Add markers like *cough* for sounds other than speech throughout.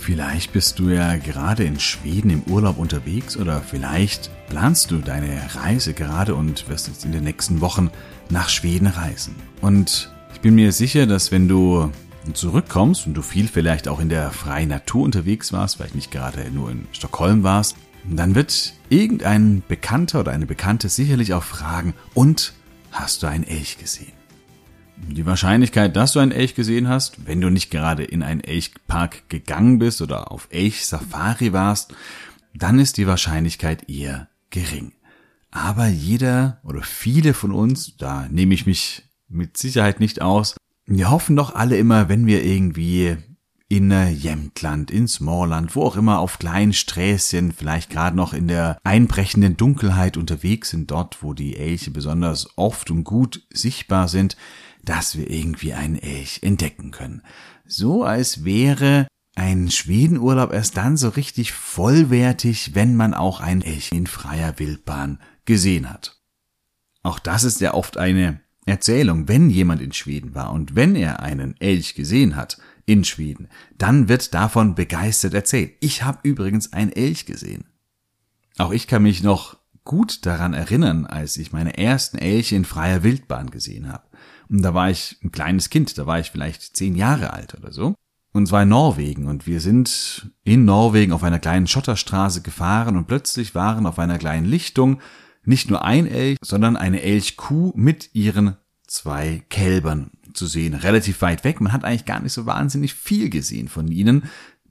Vielleicht bist du ja gerade in Schweden im Urlaub unterwegs oder vielleicht planst du deine Reise gerade und wirst jetzt in den nächsten Wochen nach Schweden reisen. Und ich bin mir sicher, dass wenn du zurückkommst und du viel vielleicht auch in der freien Natur unterwegs warst, vielleicht nicht gerade nur in Stockholm warst, dann wird irgendein Bekannter oder eine Bekannte sicherlich auch fragen, und hast du einen Elch gesehen? Die Wahrscheinlichkeit, dass du einen Elch gesehen hast, wenn du nicht gerade in einen Elchpark gegangen bist oder auf Elch-Safari warst, dann ist die Wahrscheinlichkeit eher gering. Aber jeder oder viele von uns, da nehme ich mich mit Sicherheit nicht aus, wir hoffen doch alle immer, wenn wir irgendwie in Jämtland, in Smallland, wo auch immer auf kleinen Sträßchen, vielleicht gerade noch in der einbrechenden Dunkelheit unterwegs sind, dort, wo die Elche besonders oft und gut sichtbar sind, dass wir irgendwie einen Elch entdecken können. So als wäre ein Schwedenurlaub erst dann so richtig vollwertig, wenn man auch einen Elch in freier Wildbahn gesehen hat. Auch das ist ja oft eine Erzählung, wenn jemand in Schweden war und wenn er einen Elch gesehen hat in Schweden, dann wird davon begeistert erzählt. Ich habe übrigens einen Elch gesehen. Auch ich kann mich noch gut daran erinnern, als ich meine ersten Elche in freier Wildbahn gesehen habe. Da war ich ein kleines Kind, da war ich vielleicht zehn Jahre alt oder so. Und zwar in Norwegen. Und wir sind in Norwegen auf einer kleinen Schotterstraße gefahren und plötzlich waren auf einer kleinen Lichtung nicht nur ein Elch, sondern eine Elchkuh mit ihren zwei Kälbern zu sehen. Relativ weit weg. Man hat eigentlich gar nicht so wahnsinnig viel gesehen von ihnen,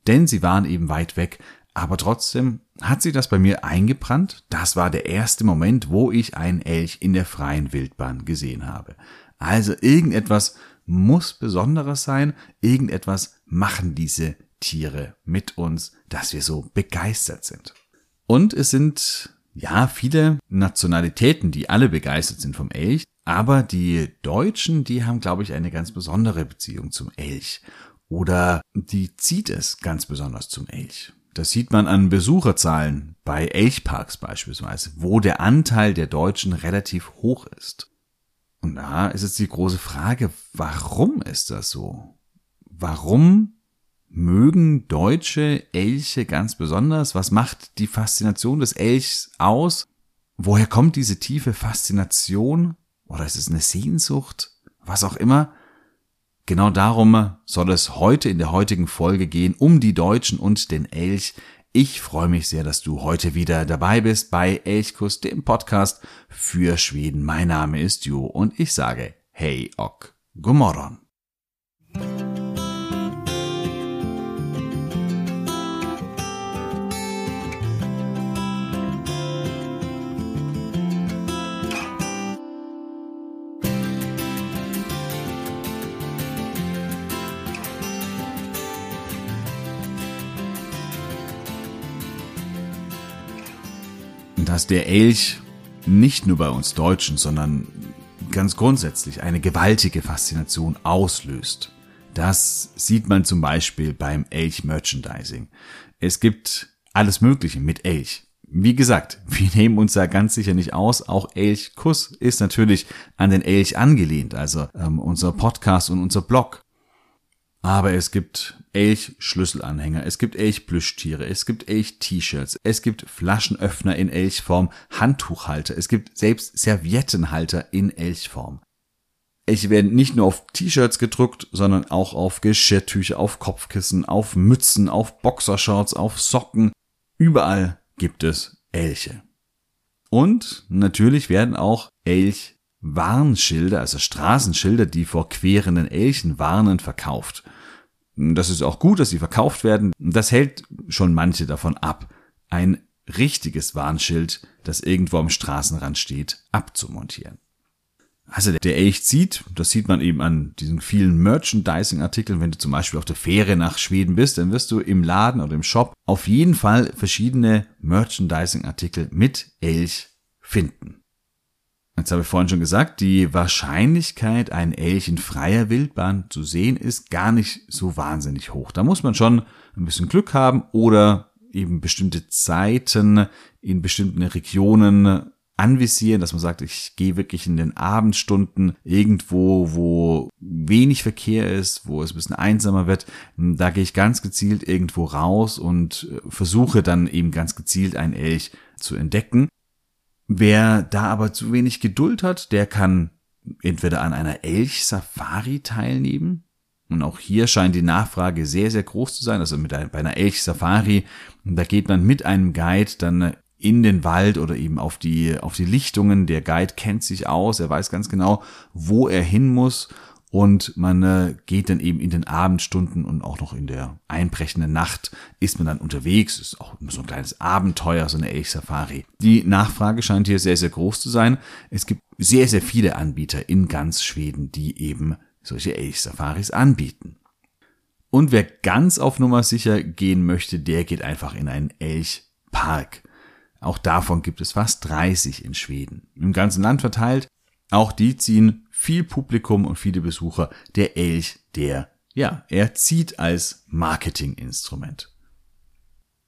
denn sie waren eben weit weg. Aber trotzdem hat sich das bei mir eingebrannt. Das war der erste Moment, wo ich einen Elch in der freien Wildbahn gesehen habe. Also irgendetwas muss Besonderes sein, irgendetwas machen diese Tiere mit uns, dass wir so begeistert sind. Und es sind ja viele Nationalitäten, die alle begeistert sind vom Elch, aber die Deutschen, die haben, glaube ich, eine ganz besondere Beziehung zum Elch. Oder die zieht es ganz besonders zum Elch. Das sieht man an Besucherzahlen bei Elchparks beispielsweise, wo der Anteil der Deutschen relativ hoch ist. Und da ist jetzt die große Frage, warum ist das so? Warum mögen deutsche Elche ganz besonders? Was macht die Faszination des Elchs aus? Woher kommt diese tiefe Faszination? Oder ist es eine Sehnsucht? Was auch immer. Genau darum soll es heute in der heutigen Folge gehen, um die Deutschen und den Elch. Ich freue mich sehr, dass du heute wieder dabei bist bei Elchkuss, dem Podcast für Schweden. Mein Name ist Jo und ich sage Hey Ok, Gomorron. Dass der Elch nicht nur bei uns Deutschen, sondern ganz grundsätzlich eine gewaltige Faszination auslöst. Das sieht man zum Beispiel beim Elch-Merchandising. Es gibt alles Mögliche mit Elch. Wie gesagt, *laughs* wir nehmen uns da ganz sicher nicht aus. Auch Elch-Kuss ist natürlich an den Elch angelehnt, also ähm, unser Podcast und unser Blog. Aber es gibt Elch-Schlüsselanhänger, es gibt Elch-Plüschtiere, es gibt Elch-T-Shirts, es gibt Flaschenöffner in Elchform, Handtuchhalter, es gibt selbst Serviettenhalter in Elchform. Elche werden nicht nur auf T-Shirts gedruckt, sondern auch auf Geschirrtücher, auf Kopfkissen, auf Mützen, auf Boxershorts, auf Socken. Überall gibt es Elche. Und natürlich werden auch Elch Warnschilder, also Straßenschilder, die vor querenden Elchen warnen, verkauft. Das ist auch gut, dass sie verkauft werden. Das hält schon manche davon ab, ein richtiges Warnschild, das irgendwo am Straßenrand steht, abzumontieren. Also der Elch zieht, das sieht man eben an diesen vielen Merchandising-Artikeln. Wenn du zum Beispiel auf der Fähre nach Schweden bist, dann wirst du im Laden oder im Shop auf jeden Fall verschiedene Merchandising-Artikel mit Elch finden. Jetzt habe ich vorhin schon gesagt, die Wahrscheinlichkeit, einen Elch in freier Wildbahn zu sehen, ist gar nicht so wahnsinnig hoch. Da muss man schon ein bisschen Glück haben oder eben bestimmte Zeiten in bestimmten Regionen anvisieren, dass man sagt, ich gehe wirklich in den Abendstunden irgendwo, wo wenig Verkehr ist, wo es ein bisschen einsamer wird. Da gehe ich ganz gezielt irgendwo raus und versuche dann eben ganz gezielt einen Elch zu entdecken. Wer da aber zu wenig Geduld hat, der kann entweder an einer Elch-Safari teilnehmen. Und auch hier scheint die Nachfrage sehr, sehr groß zu sein. Also mit einer, bei einer Elch-Safari, da geht man mit einem Guide dann in den Wald oder eben auf die, auf die Lichtungen. Der Guide kennt sich aus, er weiß ganz genau, wo er hin muss und man äh, geht dann eben in den Abendstunden und auch noch in der einbrechenden Nacht ist man dann unterwegs. Ist auch immer so ein kleines Abenteuer, so eine Elch-Safari. Die Nachfrage scheint hier sehr, sehr groß zu sein. Es gibt sehr, sehr viele Anbieter in ganz Schweden, die eben solche Elch-Safaris anbieten. Und wer ganz auf Nummer sicher gehen möchte, der geht einfach in einen Elchpark. Auch davon gibt es fast 30 in Schweden. Im ganzen Land verteilt. Auch die ziehen viel Publikum und viele Besucher. Der Elch, der, ja, er zieht als Marketinginstrument.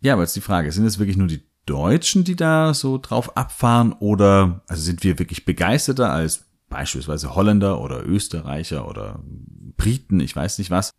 Ja, aber jetzt die Frage, sind es wirklich nur die Deutschen, die da so drauf abfahren oder also sind wir wirklich begeisterter als beispielsweise Holländer oder Österreicher oder Briten, ich weiß nicht was.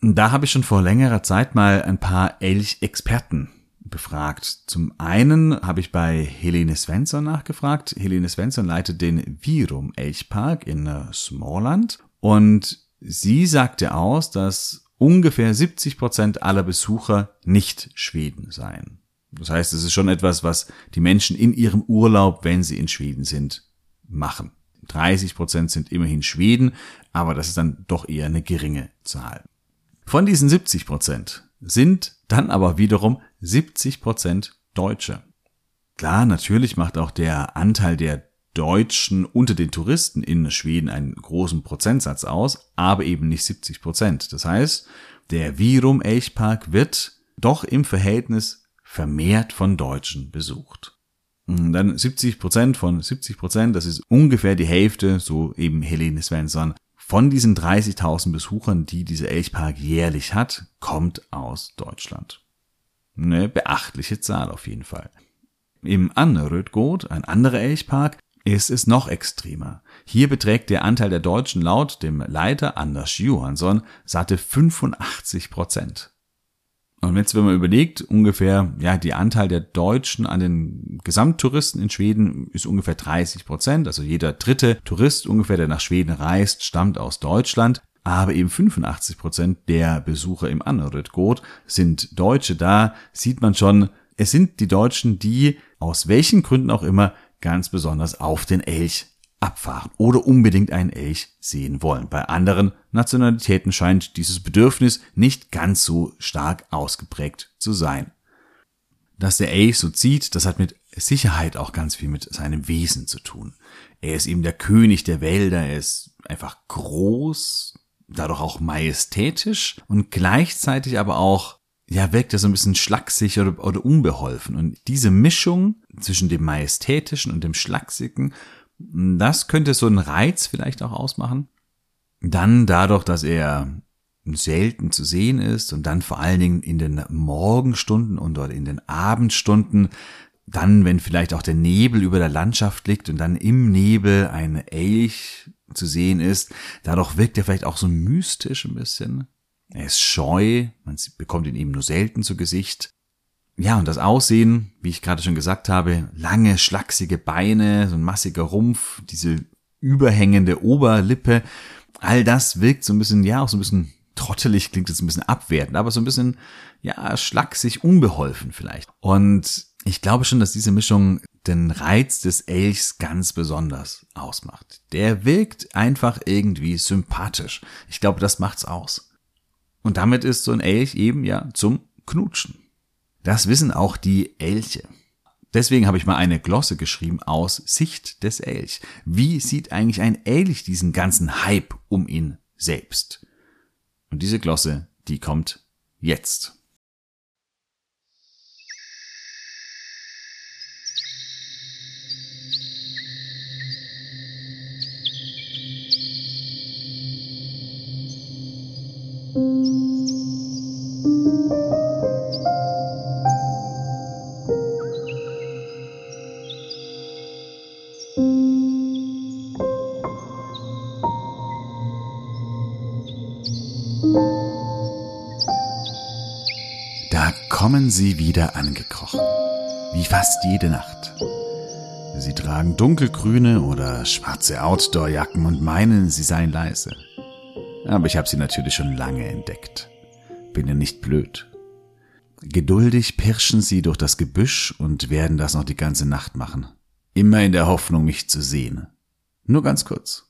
Da habe ich schon vor längerer Zeit mal ein paar Elch-Experten befragt. Zum einen habe ich bei Helene Svensson nachgefragt. Helene Svensson leitet den Virum Elchpark in äh, Smallland und sie sagte aus, dass ungefähr 70 Prozent aller Besucher nicht Schweden seien. Das heißt, es ist schon etwas, was die Menschen in ihrem Urlaub, wenn sie in Schweden sind, machen. 30 Prozent sind immerhin Schweden, aber das ist dann doch eher eine geringe Zahl. Von diesen 70 Prozent sind dann aber wiederum 70 Prozent Deutsche. Klar, natürlich macht auch der Anteil der Deutschen unter den Touristen in Schweden einen großen Prozentsatz aus, aber eben nicht 70 Prozent. Das heißt, der Virum Elchpark wird doch im Verhältnis vermehrt von Deutschen besucht. dann 70 Prozent von 70 Prozent, das ist ungefähr die Hälfte, so eben Helene Svensson, von diesen 30.000 Besuchern, die dieser Elchpark jährlich hat, kommt aus Deutschland. Eine beachtliche Zahl auf jeden Fall. Im Annerödgot, ein anderer Elchpark, ist es noch extremer. Hier beträgt der Anteil der Deutschen laut dem Leiter Anders Johansson satte 85 Prozent. Und jetzt, wenn man überlegt, ungefähr, ja, die Anteil der Deutschen an den Gesamttouristen in Schweden ist ungefähr 30 Prozent. Also jeder dritte Tourist ungefähr, der nach Schweden reist, stammt aus Deutschland. Aber eben 85 Prozent der Besucher im Annerödgot sind Deutsche. Da sieht man schon, es sind die Deutschen, die aus welchen Gründen auch immer ganz besonders auf den Elch abfahren oder unbedingt einen Elch sehen wollen. Bei anderen Nationalitäten scheint dieses Bedürfnis nicht ganz so stark ausgeprägt zu sein. Dass der Elch so zieht, das hat mit Sicherheit auch ganz viel mit seinem Wesen zu tun. Er ist eben der König der Wälder, er ist einfach groß, dadurch auch majestätisch und gleichzeitig aber auch ja, wirkt er so ein bisschen schlaksig oder, oder unbeholfen. Und diese Mischung zwischen dem Majestätischen und dem Schlachsigen das könnte so einen Reiz vielleicht auch ausmachen. Dann dadurch, dass er selten zu sehen ist und dann vor allen Dingen in den Morgenstunden und oder in den Abendstunden, dann, wenn vielleicht auch der Nebel über der Landschaft liegt und dann im Nebel ein Elch zu sehen ist, dadurch wirkt er vielleicht auch so mystisch ein bisschen. Er ist scheu, man bekommt ihn eben nur selten zu Gesicht. Ja, und das Aussehen, wie ich gerade schon gesagt habe, lange, schlachsige Beine, so ein massiger Rumpf, diese überhängende Oberlippe, all das wirkt so ein bisschen, ja, auch so ein bisschen trottelig, klingt jetzt ein bisschen abwertend, aber so ein bisschen, ja, schlaksig, unbeholfen vielleicht. Und ich glaube schon, dass diese Mischung den Reiz des Elchs ganz besonders ausmacht. Der wirkt einfach irgendwie sympathisch. Ich glaube, das macht's aus. Und damit ist so ein Elch eben ja zum Knutschen. Das wissen auch die Elche. Deswegen habe ich mal eine Glosse geschrieben aus Sicht des Elch. Wie sieht eigentlich ein Elch diesen ganzen Hype um ihn selbst? Und diese Glosse, die kommt jetzt. Kommen sie wieder angekrochen, wie fast jede Nacht. Sie tragen dunkelgrüne oder schwarze Outdoor-Jacken und meinen, sie seien leise. Aber ich habe sie natürlich schon lange entdeckt. Bin ja nicht blöd. Geduldig pirschen sie durch das Gebüsch und werden das noch die ganze Nacht machen. Immer in der Hoffnung, mich zu sehen. Nur ganz kurz.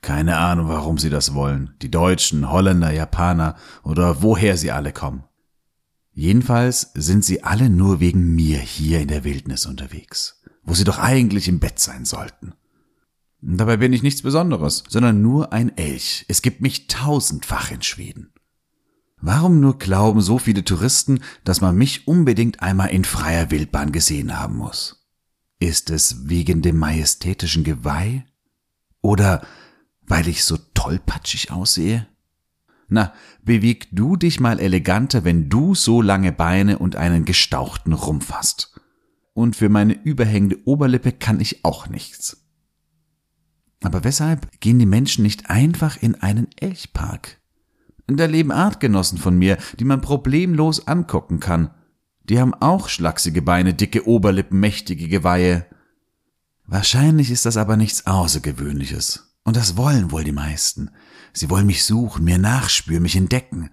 Keine Ahnung, warum sie das wollen. Die Deutschen, Holländer, Japaner oder woher sie alle kommen. Jedenfalls sind sie alle nur wegen mir hier in der Wildnis unterwegs, wo sie doch eigentlich im Bett sein sollten. Dabei bin ich nichts Besonderes, sondern nur ein Elch. Es gibt mich tausendfach in Schweden. Warum nur glauben so viele Touristen, dass man mich unbedingt einmal in freier Wildbahn gesehen haben muss? Ist es wegen dem majestätischen Geweih? Oder weil ich so tollpatschig aussehe? Na, beweg du dich mal eleganter, wenn du so lange Beine und einen gestauchten Rumpf hast. Und für meine überhängende Oberlippe kann ich auch nichts. Aber weshalb gehen die Menschen nicht einfach in einen Elchpark? Da leben Artgenossen von mir, die man problemlos angucken kann. Die haben auch schlachsige Beine, dicke Oberlippen, mächtige Geweihe. Wahrscheinlich ist das aber nichts Außergewöhnliches. Und das wollen wohl die meisten. Sie wollen mich suchen, mir nachspüren, mich entdecken.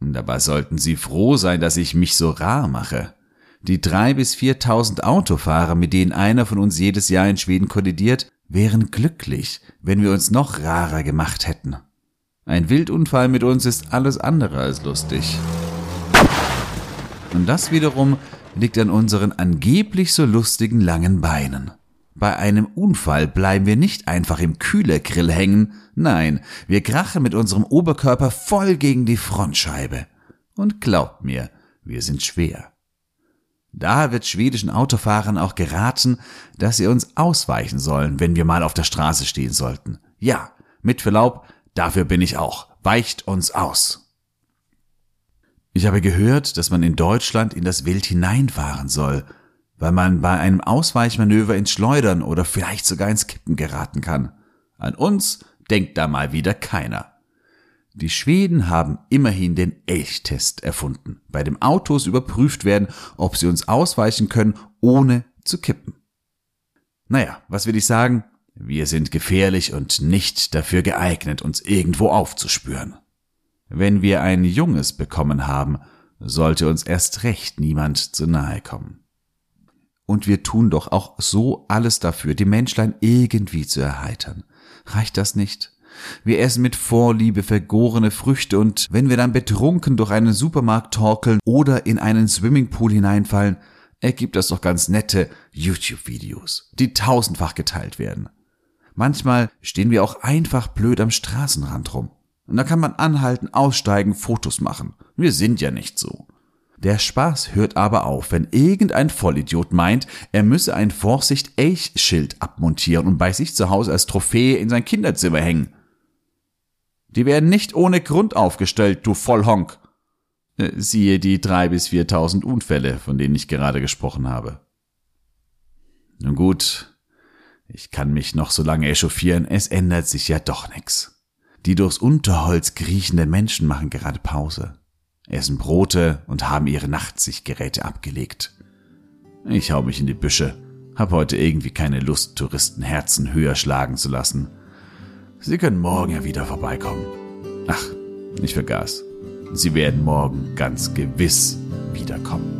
Dabei sollten Sie froh sein, dass ich mich so rar mache. Die drei bis viertausend Autofahrer, mit denen einer von uns jedes Jahr in Schweden kollidiert, wären glücklich, wenn wir uns noch rarer gemacht hätten. Ein Wildunfall mit uns ist alles andere als lustig. Und das wiederum liegt an unseren angeblich so lustigen langen Beinen. Bei einem Unfall bleiben wir nicht einfach im Kühlergrill hängen, nein, wir krachen mit unserem Oberkörper voll gegen die Frontscheibe. Und glaubt mir, wir sind schwer. Da wird schwedischen Autofahrern auch geraten, dass sie uns ausweichen sollen, wenn wir mal auf der Straße stehen sollten. Ja, mit Verlaub, dafür bin ich auch. Weicht uns aus. Ich habe gehört, dass man in Deutschland in das Wild hineinfahren soll, weil man bei einem Ausweichmanöver ins Schleudern oder vielleicht sogar ins Kippen geraten kann. An uns denkt da mal wieder keiner. Die Schweden haben immerhin den Elchtest erfunden, bei dem Autos überprüft werden, ob sie uns ausweichen können, ohne zu kippen. Naja, was will ich sagen? Wir sind gefährlich und nicht dafür geeignet, uns irgendwo aufzuspüren. Wenn wir ein Junges bekommen haben, sollte uns erst recht niemand zu nahe kommen. Und wir tun doch auch so alles dafür, die Menschlein irgendwie zu erheitern. Reicht das nicht? Wir essen mit Vorliebe vergorene Früchte und wenn wir dann betrunken durch einen Supermarkt torkeln oder in einen Swimmingpool hineinfallen, ergibt das doch ganz nette YouTube-Videos, die tausendfach geteilt werden. Manchmal stehen wir auch einfach blöd am Straßenrand rum. Und da kann man anhalten, aussteigen, Fotos machen. Wir sind ja nicht so. Der Spaß hört aber auf, wenn irgendein Vollidiot meint, er müsse ein Vorsicht-Elch-Schild abmontieren und bei sich zu Hause als Trophäe in sein Kinderzimmer hängen. Die werden nicht ohne Grund aufgestellt, du Vollhonk. Äh, siehe die drei bis viertausend Unfälle, von denen ich gerade gesprochen habe. Nun gut, ich kann mich noch so lange echauffieren, es ändert sich ja doch nix. Die durchs Unterholz kriechenden Menschen machen gerade Pause essen Brote und haben ihre Nachtsichtgeräte abgelegt. Ich hau mich in die Büsche, hab heute irgendwie keine Lust, Touristen Herzen höher schlagen zu lassen. Sie können morgen ja wieder vorbeikommen. Ach, ich vergaß. Sie werden morgen ganz gewiss wiederkommen.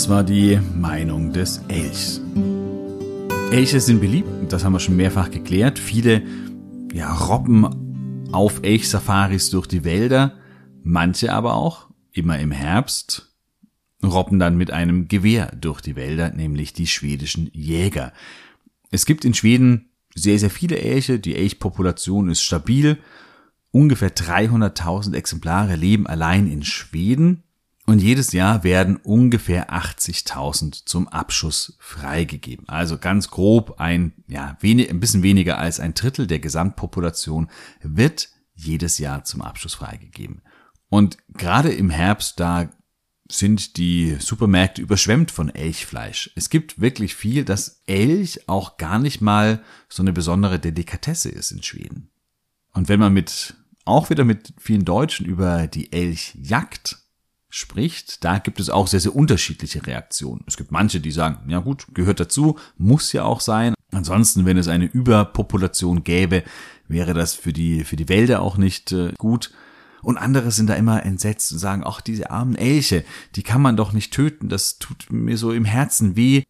Das war die Meinung des Elchs. Elche sind beliebt, das haben wir schon mehrfach geklärt. Viele ja, robben auf Elchsafaris durch die Wälder, manche aber auch, immer im Herbst, robben dann mit einem Gewehr durch die Wälder, nämlich die schwedischen Jäger. Es gibt in Schweden sehr, sehr viele Elche, die Elchpopulation ist stabil. Ungefähr 300.000 Exemplare leben allein in Schweden. Und jedes Jahr werden ungefähr 80.000 zum Abschuss freigegeben. Also ganz grob ein, ja, wenig, ein bisschen weniger als ein Drittel der Gesamtpopulation wird jedes Jahr zum Abschuss freigegeben. Und gerade im Herbst, da sind die Supermärkte überschwemmt von Elchfleisch. Es gibt wirklich viel, dass Elch auch gar nicht mal so eine besondere Delikatesse ist in Schweden. Und wenn man mit, auch wieder mit vielen Deutschen über die Elchjagd spricht, da gibt es auch sehr, sehr unterschiedliche Reaktionen. Es gibt manche, die sagen, ja gut, gehört dazu, muss ja auch sein. Ansonsten, wenn es eine Überpopulation gäbe, wäre das für die, für die Wälder auch nicht äh, gut. Und andere sind da immer entsetzt und sagen, ach, diese armen Elche, die kann man doch nicht töten, das tut mir so im Herzen weh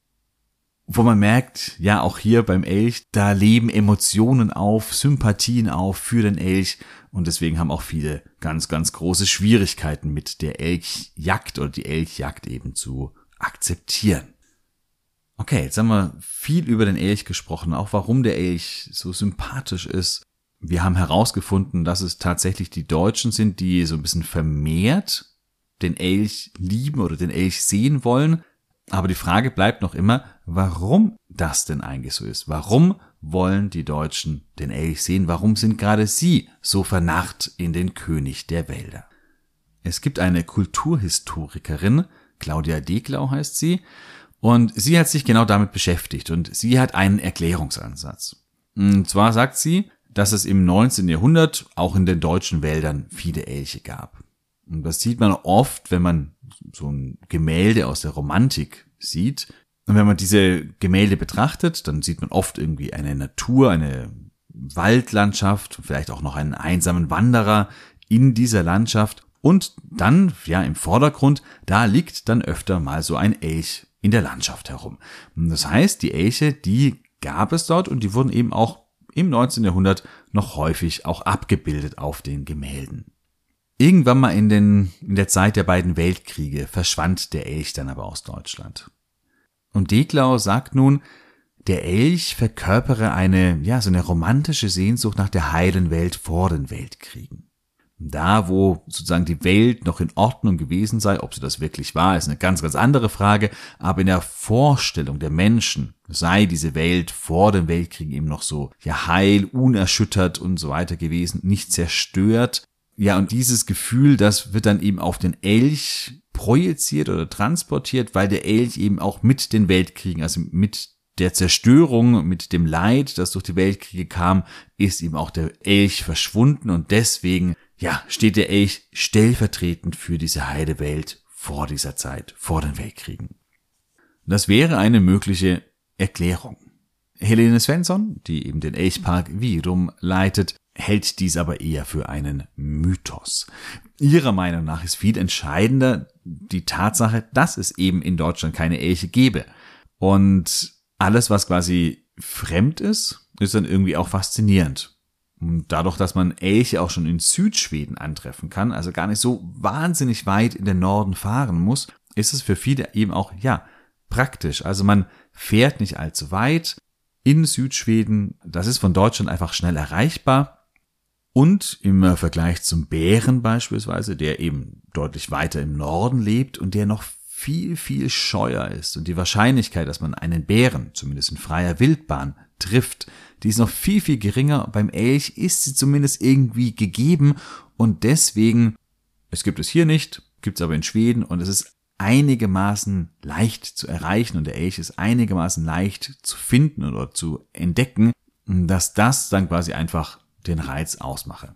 wo man merkt, ja, auch hier beim Elch, da leben Emotionen auf, Sympathien auf für den Elch und deswegen haben auch viele ganz, ganz große Schwierigkeiten mit der Elchjagd oder die Elchjagd eben zu akzeptieren. Okay, jetzt haben wir viel über den Elch gesprochen, auch warum der Elch so sympathisch ist. Wir haben herausgefunden, dass es tatsächlich die Deutschen sind, die so ein bisschen vermehrt den Elch lieben oder den Elch sehen wollen. Aber die Frage bleibt noch immer, warum das denn eigentlich so ist. Warum wollen die Deutschen den Elch sehen? Warum sind gerade sie so vernarrt in den König der Wälder? Es gibt eine Kulturhistorikerin, Claudia Deglau heißt sie, und sie hat sich genau damit beschäftigt und sie hat einen Erklärungsansatz. Und zwar sagt sie, dass es im 19. Jahrhundert auch in den deutschen Wäldern viele Elche gab. Und das sieht man oft, wenn man so ein Gemälde aus der Romantik sieht. Und wenn man diese Gemälde betrachtet, dann sieht man oft irgendwie eine Natur, eine Waldlandschaft, vielleicht auch noch einen einsamen Wanderer in dieser Landschaft. Und dann, ja, im Vordergrund, da liegt dann öfter mal so ein Elch in der Landschaft herum. Und das heißt, die Elche, die gab es dort und die wurden eben auch im 19. Jahrhundert noch häufig auch abgebildet auf den Gemälden. Irgendwann mal in, den, in der Zeit der beiden Weltkriege verschwand der Elch dann aber aus Deutschland. Und Deglau sagt nun, der Elch verkörpere eine, ja, so eine romantische Sehnsucht nach der heilen Welt vor den Weltkriegen. Da, wo sozusagen die Welt noch in Ordnung gewesen sei, ob sie das wirklich war, ist eine ganz, ganz andere Frage, aber in der Vorstellung der Menschen sei diese Welt vor dem Weltkrieg eben noch so, ja, heil, unerschüttert und so weiter gewesen, nicht zerstört, ja, und dieses Gefühl, das wird dann eben auf den Elch projiziert oder transportiert, weil der Elch eben auch mit den Weltkriegen, also mit der Zerstörung, mit dem Leid, das durch die Weltkriege kam, ist eben auch der Elch verschwunden und deswegen, ja, steht der Elch stellvertretend für diese heile Welt vor dieser Zeit, vor den Weltkriegen. Das wäre eine mögliche Erklärung. Helene Svensson, die eben den Elchpark Virum leitet, hält dies aber eher für einen Mythos. Ihrer Meinung nach ist viel entscheidender die Tatsache, dass es eben in Deutschland keine Elche gäbe. Und alles, was quasi fremd ist, ist dann irgendwie auch faszinierend. Und dadurch, dass man Elche auch schon in Südschweden antreffen kann, also gar nicht so wahnsinnig weit in den Norden fahren muss, ist es für viele eben auch, ja, praktisch. Also man fährt nicht allzu weit in Südschweden. Das ist von Deutschland einfach schnell erreichbar. Und im Vergleich zum Bären beispielsweise, der eben deutlich weiter im Norden lebt und der noch viel, viel scheuer ist. Und die Wahrscheinlichkeit, dass man einen Bären, zumindest in freier Wildbahn, trifft, die ist noch viel, viel geringer. Beim Elch ist sie zumindest irgendwie gegeben. Und deswegen, es gibt es hier nicht, gibt es aber in Schweden und es ist einigermaßen leicht zu erreichen und der Elch ist einigermaßen leicht zu finden oder zu entdecken, dass das dann quasi einfach den Reiz ausmache.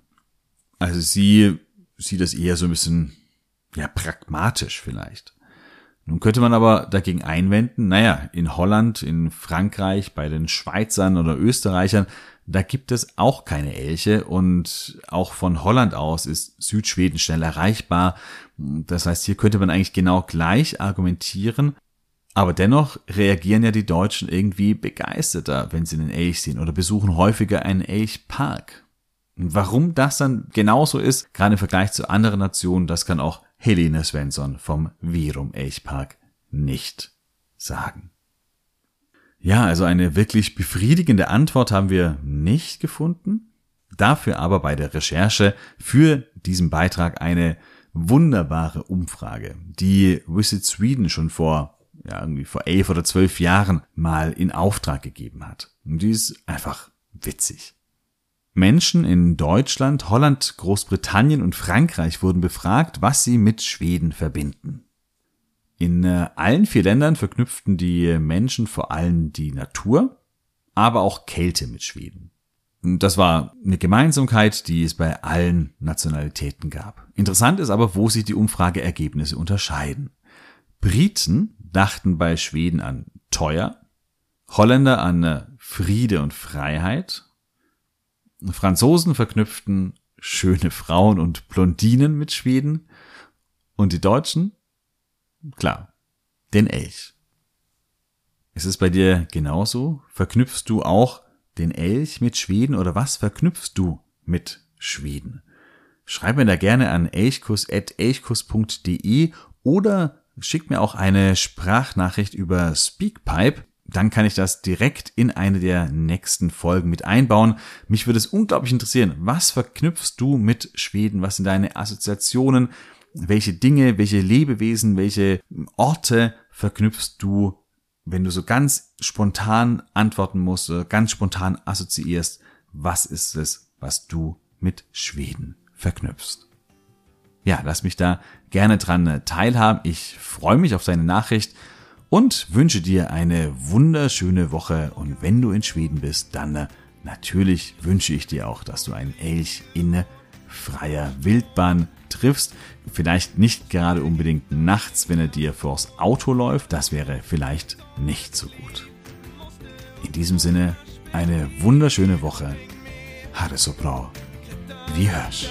Also sie sieht das eher so ein bisschen, ja, pragmatisch vielleicht. Nun könnte man aber dagegen einwenden, naja, in Holland, in Frankreich, bei den Schweizern oder Österreichern, da gibt es auch keine Elche und auch von Holland aus ist Südschweden schnell erreichbar. Das heißt, hier könnte man eigentlich genau gleich argumentieren. Aber dennoch reagieren ja die Deutschen irgendwie begeisterter, wenn sie einen Elch sehen oder besuchen häufiger einen Elchpark. Warum das dann genauso ist, gerade im Vergleich zu anderen Nationen, das kann auch Helene Svensson vom Virum Elchpark nicht sagen. Ja, also eine wirklich befriedigende Antwort haben wir nicht gefunden. Dafür aber bei der Recherche für diesen Beitrag eine wunderbare Umfrage, die Visit Sweden schon vor, ja, irgendwie vor elf oder zwölf Jahren mal in Auftrag gegeben hat. Und die ist einfach witzig. Menschen in Deutschland, Holland, Großbritannien und Frankreich wurden befragt, was sie mit Schweden verbinden. In äh, allen vier Ländern verknüpften die Menschen vor allem die Natur, aber auch Kälte mit Schweden. Das war eine Gemeinsamkeit, die es bei allen Nationalitäten gab. Interessant ist aber, wo sich die Umfrageergebnisse unterscheiden. Briten dachten bei Schweden an teuer, Holländer an äh, Friede und Freiheit, Franzosen verknüpften schöne Frauen und Blondinen mit Schweden und die Deutschen Klar, den Elch. Ist es bei dir genauso? Verknüpfst du auch den Elch mit Schweden oder was verknüpfst du mit Schweden? Schreib mir da gerne an elchkus.elchkus.de oder schick mir auch eine Sprachnachricht über Speakpipe. Dann kann ich das direkt in eine der nächsten Folgen mit einbauen. Mich würde es unglaublich interessieren. Was verknüpfst du mit Schweden? Was sind deine Assoziationen? welche Dinge, welche Lebewesen, welche Orte verknüpfst du, wenn du so ganz spontan antworten musst, ganz spontan assoziierst, was ist es, was du mit Schweden verknüpfst? Ja, lass mich da gerne dran teilhaben. Ich freue mich auf deine Nachricht und wünsche dir eine wunderschöne Woche. Und wenn du in Schweden bist, dann natürlich wünsche ich dir auch, dass du einen Elch in freier Wildbahn triffst. Vielleicht nicht gerade unbedingt nachts, wenn er dir vors Auto läuft. Das wäre vielleicht nicht so gut. In diesem Sinne, eine wunderschöne Woche. Hare so. Wie hörst.